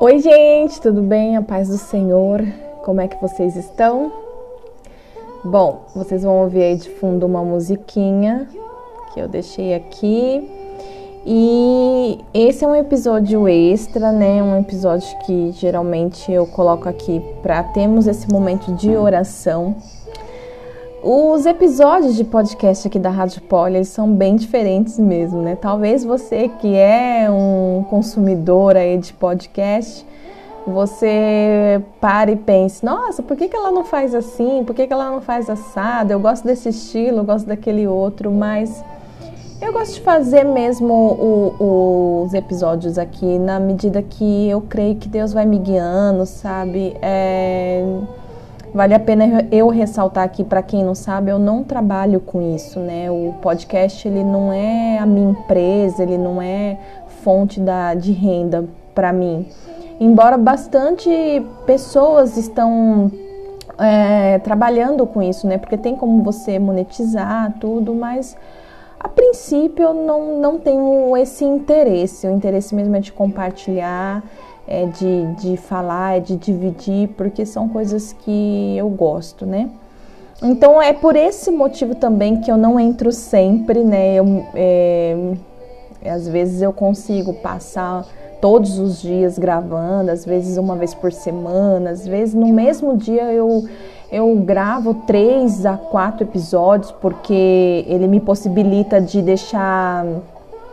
Oi, gente, tudo bem? A paz do Senhor. Como é que vocês estão? Bom, vocês vão ouvir aí de fundo uma musiquinha que eu deixei aqui. E esse é um episódio extra, né? Um episódio que geralmente eu coloco aqui para termos esse momento de oração. Os episódios de podcast aqui da Rádio Poli, eles são bem diferentes mesmo, né? Talvez você que é um consumidor aí de podcast, você pare e pense, nossa, por que, que ela não faz assim? Por que, que ela não faz assado? Eu gosto desse estilo, eu gosto daquele outro, mas eu gosto de fazer mesmo o, os episódios aqui na medida que eu creio que Deus vai me guiando, sabe? É Vale a pena eu ressaltar aqui para quem não sabe, eu não trabalho com isso, né? O podcast ele não é a minha empresa, ele não é fonte da, de renda para mim. Embora bastante pessoas estão é, trabalhando com isso, né? Porque tem como você monetizar tudo, mas a princípio eu não, não tenho esse interesse. O interesse mesmo é de compartilhar é de, de falar, é de dividir, porque são coisas que eu gosto, né? Então é por esse motivo também que eu não entro sempre, né? Eu, é, às vezes eu consigo passar todos os dias gravando, às vezes uma vez por semana, às vezes no mesmo dia eu, eu gravo três a quatro episódios, porque ele me possibilita de deixar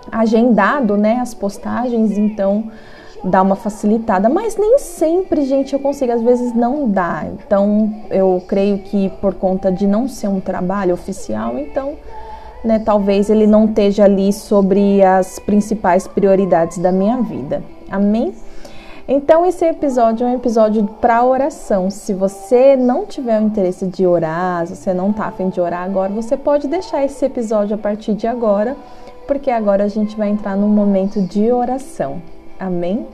agendado né, as postagens, então dá uma facilitada, mas nem sempre, gente, eu consigo, às vezes não dá. Então, eu creio que por conta de não ser um trabalho oficial, então, né, talvez ele não esteja ali sobre as principais prioridades da minha vida. Amém? Então, esse episódio é um episódio para oração. Se você não tiver o interesse de orar, se você não está afim de orar agora, você pode deixar esse episódio a partir de agora, porque agora a gente vai entrar num momento de oração. Amém?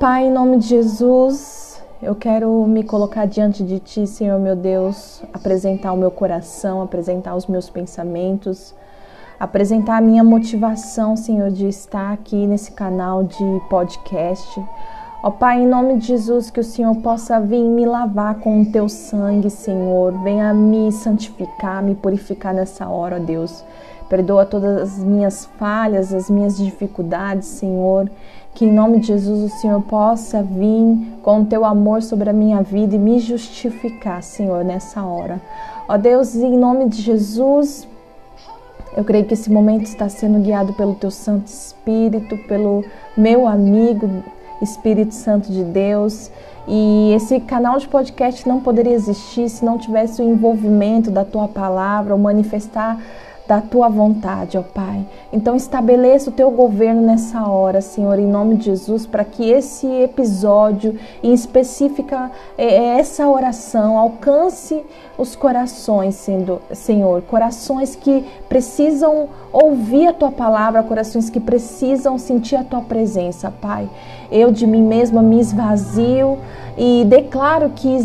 Pai, em nome de Jesus, eu quero me colocar diante de Ti, Senhor meu Deus, apresentar o meu coração, apresentar os meus pensamentos, apresentar a minha motivação, Senhor, de estar aqui nesse canal de podcast. Ó Pai, em nome de Jesus, que o Senhor possa vir me lavar com o Teu sangue, Senhor. Venha me santificar, me purificar nessa hora, ó Deus. Perdoa todas as minhas falhas, as minhas dificuldades, Senhor. Que em nome de Jesus o Senhor possa vir com o teu amor sobre a minha vida e me justificar, Senhor, nessa hora. Ó Deus, em nome de Jesus, eu creio que esse momento está sendo guiado pelo teu Santo Espírito, pelo meu amigo Espírito Santo de Deus. E esse canal de podcast não poderia existir se não tivesse o envolvimento da tua palavra, o manifestar da tua vontade, ó Pai. Então estabeleça o teu governo nessa hora, Senhor, em nome de Jesus, para que esse episódio, em específica é, é essa oração, alcance os corações, Senhor, corações que precisam ouvir a tua palavra, corações que precisam sentir a tua presença, Pai. Eu de mim mesma me esvazio e declaro que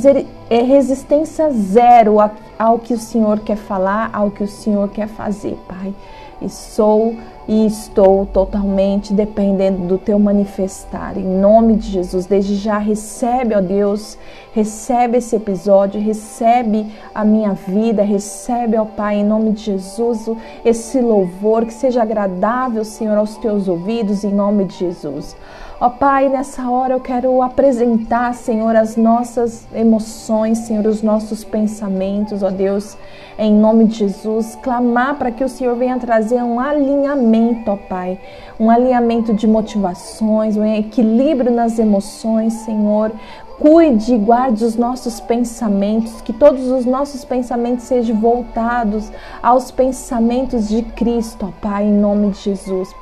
é resistência zero ao que o Senhor quer falar, ao que o Senhor quer fazer, Pai. E sou e estou totalmente dependendo do teu manifestar. Em nome de Jesus, desde já recebe, ó Deus, recebe esse episódio, recebe a minha vida, recebe, ó Pai, em nome de Jesus, esse louvor que seja agradável, Senhor, aos teus ouvidos, em nome de Jesus. Ó Pai, nessa hora eu quero apresentar, Senhor, as nossas emoções, Senhor, os nossos pensamentos, ó Deus, em nome de Jesus, clamar para que o Senhor venha trazer um alinhamento, ó Pai, um alinhamento de motivações, um equilíbrio nas emoções, Senhor. Cuide e guarde os nossos pensamentos, que todos os nossos pensamentos sejam voltados aos pensamentos de Cristo, ó Pai, em nome de Jesus.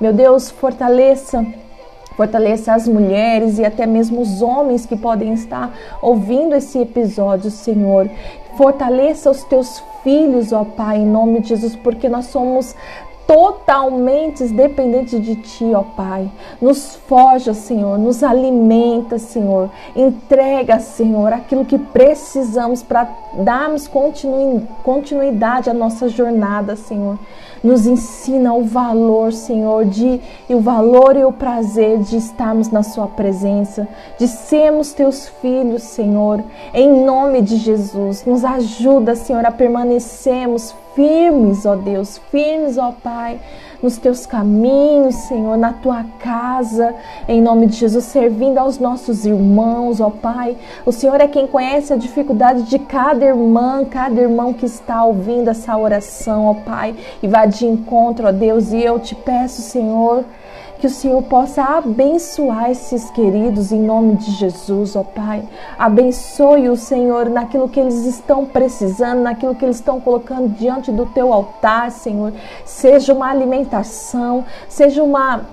Meu Deus, fortaleça Fortaleça as mulheres e até mesmo os homens que podem estar ouvindo esse episódio, Senhor. Fortaleça os teus filhos, ó Pai, em nome de Jesus, porque nós somos totalmente dependentes de Ti, ó Pai. Nos forja, Senhor, nos alimenta, Senhor. Entrega, Senhor, aquilo que precisamos para darmos continuidade à nossa jornada, Senhor. Nos ensina o valor, Senhor, de e o valor e o prazer de estarmos na Sua presença, de sermos Teus filhos, Senhor. Em nome de Jesus, nos ajuda, Senhor, a permanecermos firmes, ó Deus, firmes, ó Pai, nos teus caminhos, Senhor, na tua casa, em nome de Jesus, servindo aos nossos irmãos, ó Pai. O Senhor é quem conhece a dificuldade de cada irmã, cada irmão que está ouvindo essa oração, ó Pai, e vai de encontro, ó Deus, e eu te peço, Senhor, que o Senhor possa abençoar esses queridos em nome de Jesus, ó Pai. Abençoe o Senhor naquilo que eles estão precisando, naquilo que eles estão colocando diante do teu altar, Senhor. Seja uma alimentação, seja uma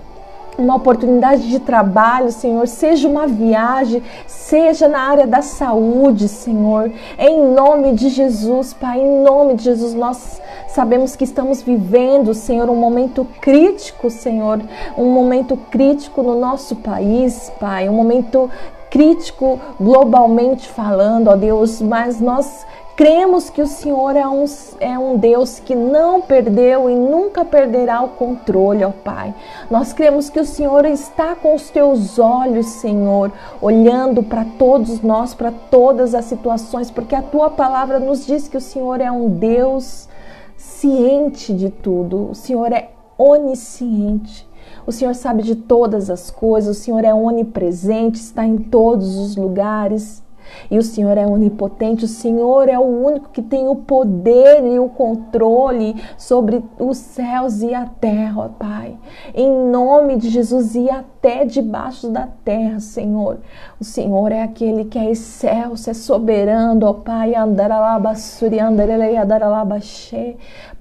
uma oportunidade de trabalho, Senhor, seja uma viagem, seja na área da saúde, Senhor, em nome de Jesus, Pai, em nome de Jesus, nós sabemos que estamos vivendo, Senhor, um momento crítico, Senhor, um momento crítico no nosso país, Pai, um momento crítico globalmente falando, ó Deus, mas nós Cremos que o Senhor é um, é um Deus que não perdeu e nunca perderá o controle, ó Pai. Nós cremos que o Senhor está com os teus olhos, Senhor, olhando para todos nós, para todas as situações, porque a tua palavra nos diz que o Senhor é um Deus ciente de tudo, o Senhor é onisciente. O Senhor sabe de todas as coisas, o Senhor é onipresente, está em todos os lugares. E o Senhor é onipotente, o Senhor é o único que tem o poder e o controle sobre os céus e a terra, ó Pai. Em nome de Jesus e até debaixo da terra, Senhor. O Senhor é aquele que é excelso, é soberano, ó Pai.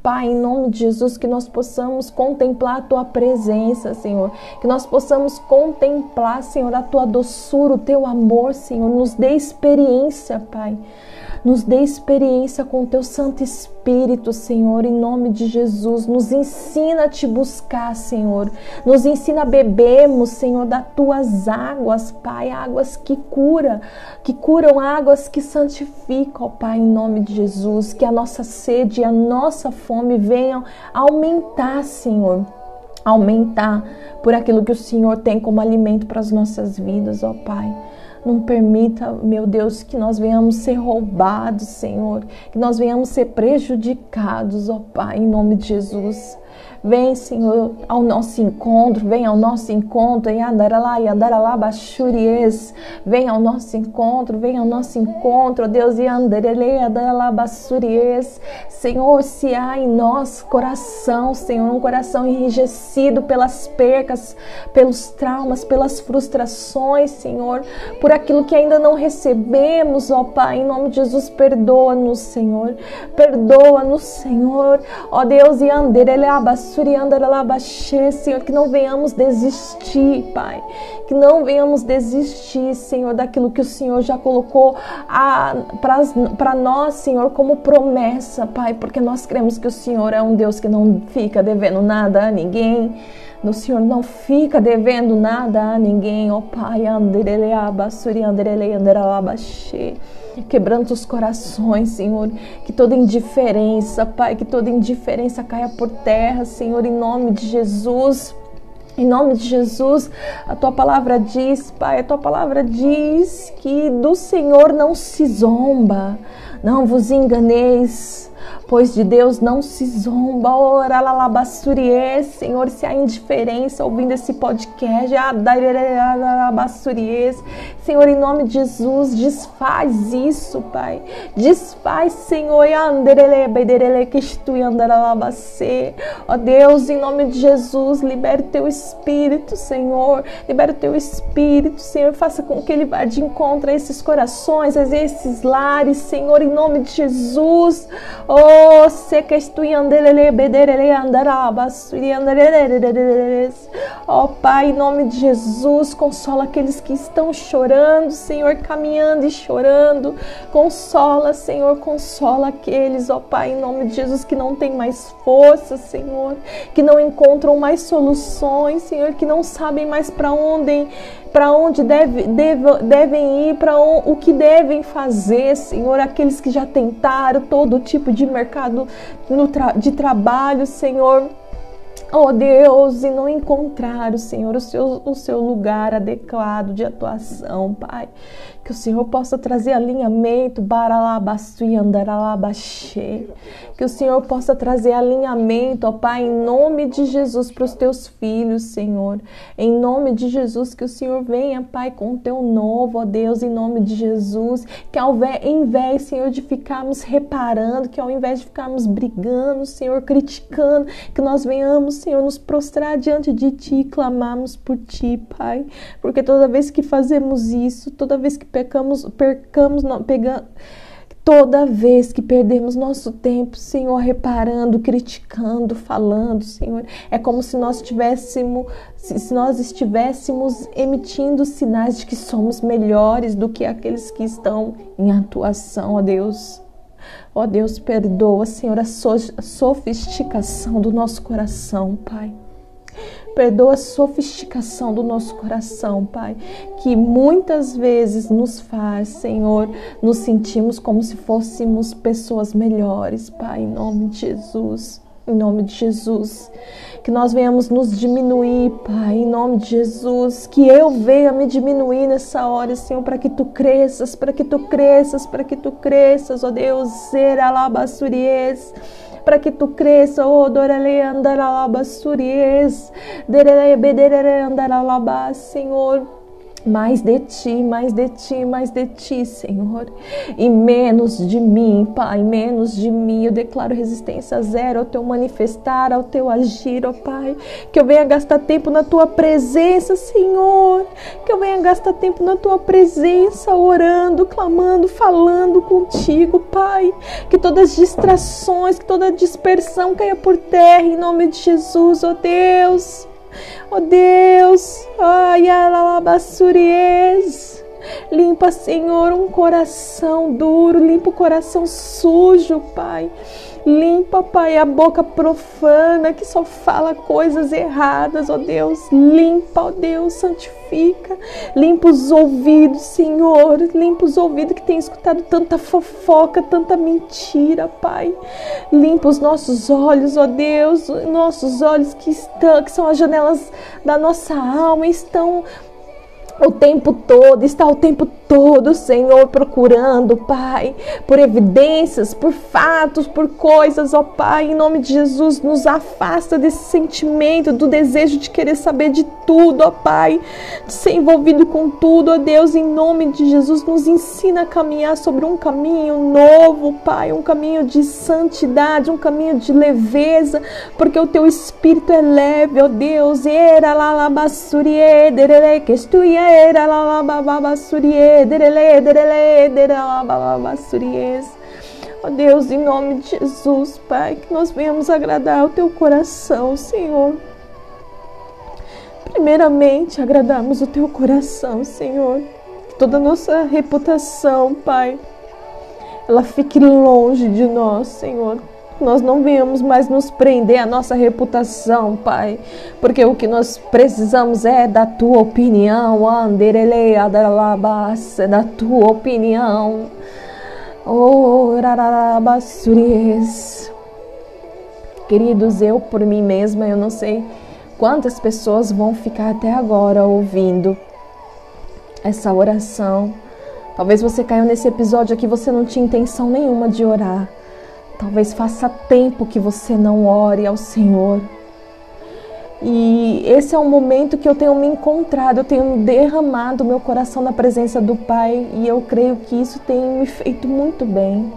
Pai, em nome de Jesus, que nós possamos contemplar a tua presença, Senhor. Que nós possamos contemplar, Senhor, a tua doçura, o teu amor, Senhor. Nos dê experiência, Pai. Nos dê experiência com o teu Santo Espírito, Senhor, em nome de Jesus. Nos ensina a te buscar, Senhor. Nos ensina a bebermos, Senhor, das tuas águas, Pai, águas que curam, que curam, águas que santificam, Pai, em nome de Jesus. Que a nossa sede e a nossa fome venham aumentar, Senhor aumentar por aquilo que o Senhor tem como alimento para as nossas vidas, ó Pai. Não permita, meu Deus, que nós venhamos ser roubados, Senhor, que nós venhamos ser prejudicados, ó Pai, em nome de Jesus. Vem, Senhor, ao nosso encontro, vem ao nosso encontro. Vem ao nosso encontro, vem ao nosso encontro, Deus. Senhor, se há em nós coração, Senhor, um coração enrijecido pelas percas, pelos traumas, pelas frustrações, Senhor, por aquilo que ainda não recebemos, ó Pai, em nome de Jesus, perdoa-nos, Senhor. Perdoa-nos, Senhor. Ó Deus, e anderele Senhor, que não venhamos desistir, Pai. Que não venhamos desistir, Senhor, daquilo que o Senhor já colocou para nós, Senhor, como promessa, Pai, porque nós cremos que o Senhor é um Deus que não fica devendo nada a ninguém. O Senhor não fica devendo nada a ninguém, ó Pai. Quebrando os corações, Senhor. Que toda indiferença, Pai, que toda indiferença caia por terra, Senhor, em nome de Jesus. Em nome de Jesus, a tua palavra diz, Pai, a tua palavra diz que do Senhor não se zomba, não vos enganeis pois de Deus não se zomba. Ora, lalabassurie, Senhor, se há indiferença ouvindo esse podcast, Senhor, em nome de Jesus, desfaz isso, Pai. Desfaz, Senhor, ó Deus, em nome de Jesus, libere teu espírito, Senhor. Libere o teu espírito, Senhor. Faça com que ele vá de encontro a esses corações, a esses lares, Senhor, em nome de Jesus. Oh, Oh, se que bederele andarabas, Oh, Pai, em nome de Jesus, consola aqueles que estão chorando, Senhor, caminhando e chorando. Consola, Senhor, consola aqueles, ó oh, Pai, em nome de Jesus, que não tem mais força, Senhor, que não encontram mais soluções, Senhor, que não sabem mais para onde para onde deve, deve, devem ir, para o que devem fazer, Senhor. Aqueles que já tentaram todo tipo de mercado tra, de trabalho, Senhor oh Deus, e não encontraram, Senhor, o seu, o seu lugar adequado de atuação, Pai. Que o Senhor possa trazer alinhamento, que o Senhor possa trazer alinhamento, ó Pai, em nome de Jesus para os teus filhos, Senhor. Em nome de Jesus, que o Senhor venha, Pai, com o teu novo, ó Deus, em nome de Jesus. Que ao invés, Senhor, de ficarmos reparando, que ao invés de ficarmos brigando, Senhor, criticando, que nós venhamos, Senhor, nos prostrar diante de Ti e clamarmos por Ti, Pai. Porque toda vez que fazemos isso, toda vez que pecamos, percamos, não, pegamos Toda vez que perdemos nosso tempo, Senhor, reparando, criticando, falando, Senhor, é como se nós tivéssemos, se nós estivéssemos emitindo sinais de que somos melhores do que aqueles que estão em atuação, ó Deus. Ó Deus, perdoa, Senhor, a sofisticação do nosso coração, Pai. Perdoa a sofisticação do nosso coração, Pai, que muitas vezes nos faz, Senhor, nos sentimos como se fôssemos pessoas melhores, Pai, em nome de Jesus. Em nome de Jesus, que nós venhamos nos diminuir, Pai, em nome de Jesus, que eu venha me diminuir nessa hora, Senhor, para que tu cresças, para que tu cresças, para que tu cresças, ó Deus, ser alabassuriez para que tu cresça, oh, dorele andaralabasuries, derele bederele andaralabas, Senhor mais de ti, mais de ti, mais de ti, Senhor. E menos de mim, Pai, menos de mim. Eu declaro resistência zero ao teu manifestar, ao teu agir, ó Pai. Que eu venha gastar tempo na tua presença, Senhor. Que eu venha gastar tempo na tua presença, orando, clamando, falando contigo, Pai. Que todas as distrações, que toda dispersão caia por terra em nome de Jesus, ó Deus. Oh Deus, ai, alabassuries. Limpa, Senhor, um coração duro, limpa o coração sujo, Pai. Limpa, Pai, a boca profana que só fala coisas erradas, ó Deus. Limpa, ó Deus, santifica. Limpa os ouvidos, Senhor. Limpa os ouvidos que tem escutado tanta fofoca, tanta mentira, Pai. Limpa os nossos olhos, ó Deus. Nossos olhos que estão, que são as janelas da nossa alma, estão o tempo todo, está o tempo todo, Senhor, procurando, Pai, por evidências, por fatos, por coisas, ó Pai, em nome de Jesus, nos afasta desse sentimento, do desejo de querer saber de tudo, ó Pai, de ser envolvido com tudo, ó Deus, em nome de Jesus, nos ensina a caminhar sobre um caminho novo, Pai, um caminho de santidade, um caminho de leveza, porque o teu espírito é leve, ó Deus, era lá lá que estuie oh Deus, em nome de Jesus, Pai, que nós venhamos agradar o teu coração, Senhor. Primeiramente, agradarmos o teu coração, Senhor. Toda a nossa reputação, Pai, ela fique longe de nós, Senhor nós não venhamos mais nos prender à nossa reputação, Pai, porque o que nós precisamos é da tua opinião, Anderele Adaralabas, da tua opinião. Oh, Rarabassuries. Queridos, eu por mim mesma, eu não sei quantas pessoas vão ficar até agora ouvindo essa oração. Talvez você caiu nesse episódio aqui, você não tinha intenção nenhuma de orar. Talvez faça tempo que você não ore ao Senhor. E esse é um momento que eu tenho me encontrado, eu tenho derramado meu coração na presença do Pai e eu creio que isso tem me feito muito bem.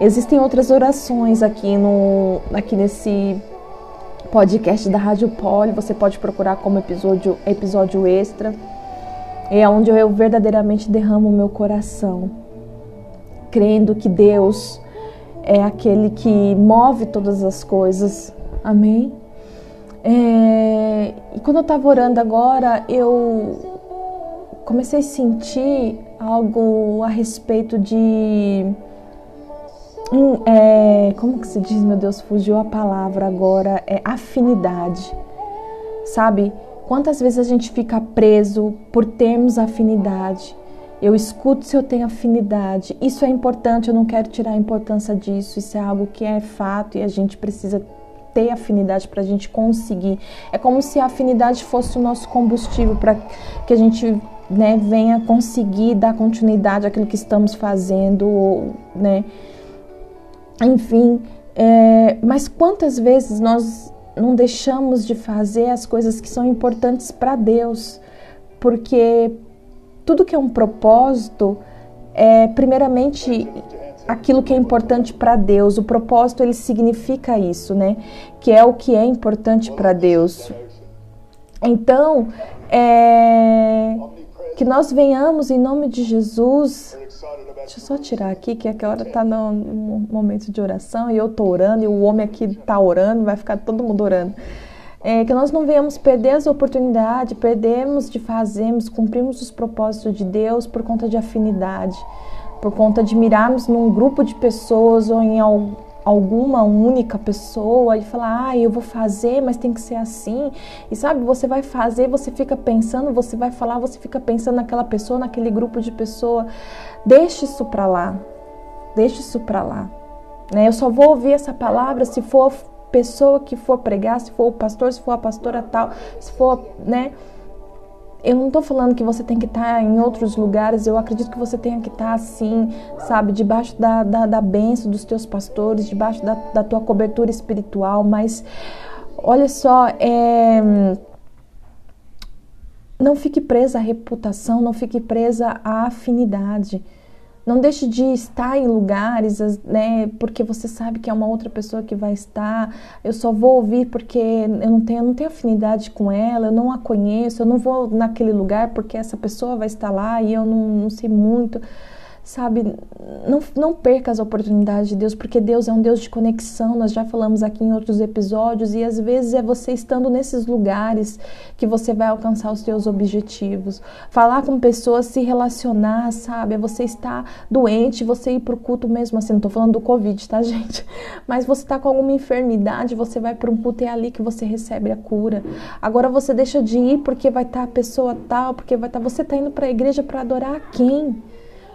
Existem outras orações aqui no aqui nesse podcast da Rádio Poli, você pode procurar como episódio episódio extra. É onde eu verdadeiramente derramo o meu coração, crendo que Deus é aquele que move todas as coisas. Amém? É, e quando eu estava orando agora, eu comecei a sentir algo a respeito de. é, como que se diz, meu Deus, fugiu a palavra agora, é afinidade. Sabe? Quantas vezes a gente fica preso por termos afinidade? Eu escuto se eu tenho afinidade. Isso é importante, eu não quero tirar a importância disso. Isso é algo que é fato e a gente precisa ter afinidade para a gente conseguir. É como se a afinidade fosse o nosso combustível para que a gente né, venha conseguir dar continuidade àquilo que estamos fazendo, né? Enfim, é, mas quantas vezes nós não deixamos de fazer as coisas que são importantes para Deus? Porque tudo que é um propósito é primeiramente aquilo que é importante para Deus. O propósito ele significa isso, né? Que é o que é importante para Deus. Então, é, que nós venhamos em nome de Jesus. Deixa eu só tirar aqui, que aquela hora está no momento de oração e eu estou orando e o homem aqui está orando, vai ficar todo mundo orando. É, que nós não venhamos perder as oportunidades, perdemos de fazermos, cumprirmos os propósitos de Deus por conta de afinidade por conta de mirarmos num grupo de pessoas ou em alguma única pessoa e falar, ah, eu vou fazer, mas tem que ser assim. E sabe, você vai fazer, você fica pensando, você vai falar, você fica pensando naquela pessoa, naquele grupo de pessoa. Deixe isso para lá. Deixe isso para lá. Né? Eu só vou ouvir essa palavra se for pessoa que for pregar, se for o pastor, se for a pastora tal, se for, né? Eu não estou falando que você tem que estar tá em outros lugares, eu acredito que você tenha que estar tá assim, sabe, debaixo da, da, da benção dos teus pastores, debaixo da, da tua cobertura espiritual, mas olha só, é, não fique presa à reputação, não fique presa à afinidade. Não deixe de estar em lugares, né, porque você sabe que é uma outra pessoa que vai estar. Eu só vou ouvir porque eu não tenho, eu não tenho afinidade com ela, eu não a conheço, eu não vou naquele lugar porque essa pessoa vai estar lá e eu não, não sei muito sabe, não, não perca as oportunidades de Deus, porque Deus é um Deus de conexão, nós já falamos aqui em outros episódios, e às vezes é você estando nesses lugares que você vai alcançar os seus objetivos. Falar com pessoas, se relacionar, sabe, é você estar doente, você ir para o culto mesmo assim, não estou falando do Covid, tá, gente? Mas você está com alguma enfermidade, você vai para um culto e é ali que você recebe a cura. Agora você deixa de ir porque vai estar tá a pessoa tal, porque vai estar. Tá, você está indo para a igreja para adorar quem?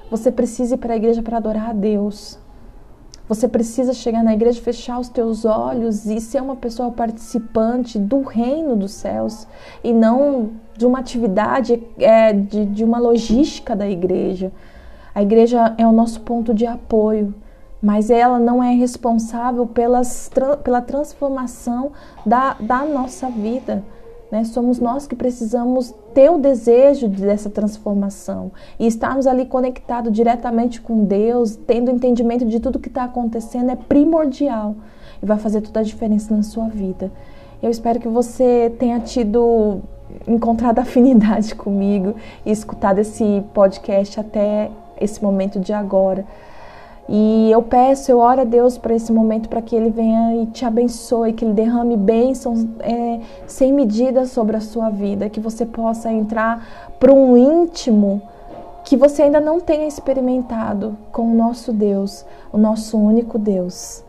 Você precisa ir para a igreja para adorar a Deus. Você precisa chegar na igreja, fechar os teus olhos e ser uma pessoa participante do reino dos céus e não de uma atividade, é, de, de uma logística da igreja. A igreja é o nosso ponto de apoio, mas ela não é responsável pelas, pela transformação da, da nossa vida. Né? Somos nós que precisamos ter o desejo dessa transformação e estarmos ali conectados diretamente com Deus, tendo entendimento de tudo que está acontecendo, é primordial e vai fazer toda a diferença na sua vida. Eu espero que você tenha tido encontrado afinidade comigo e escutado esse podcast até esse momento de agora. E eu peço, eu oro a Deus para esse momento, para que Ele venha e te abençoe, que Ele derrame bênçãos é, sem medida sobre a sua vida, que você possa entrar para um íntimo que você ainda não tenha experimentado com o nosso Deus, o nosso único Deus.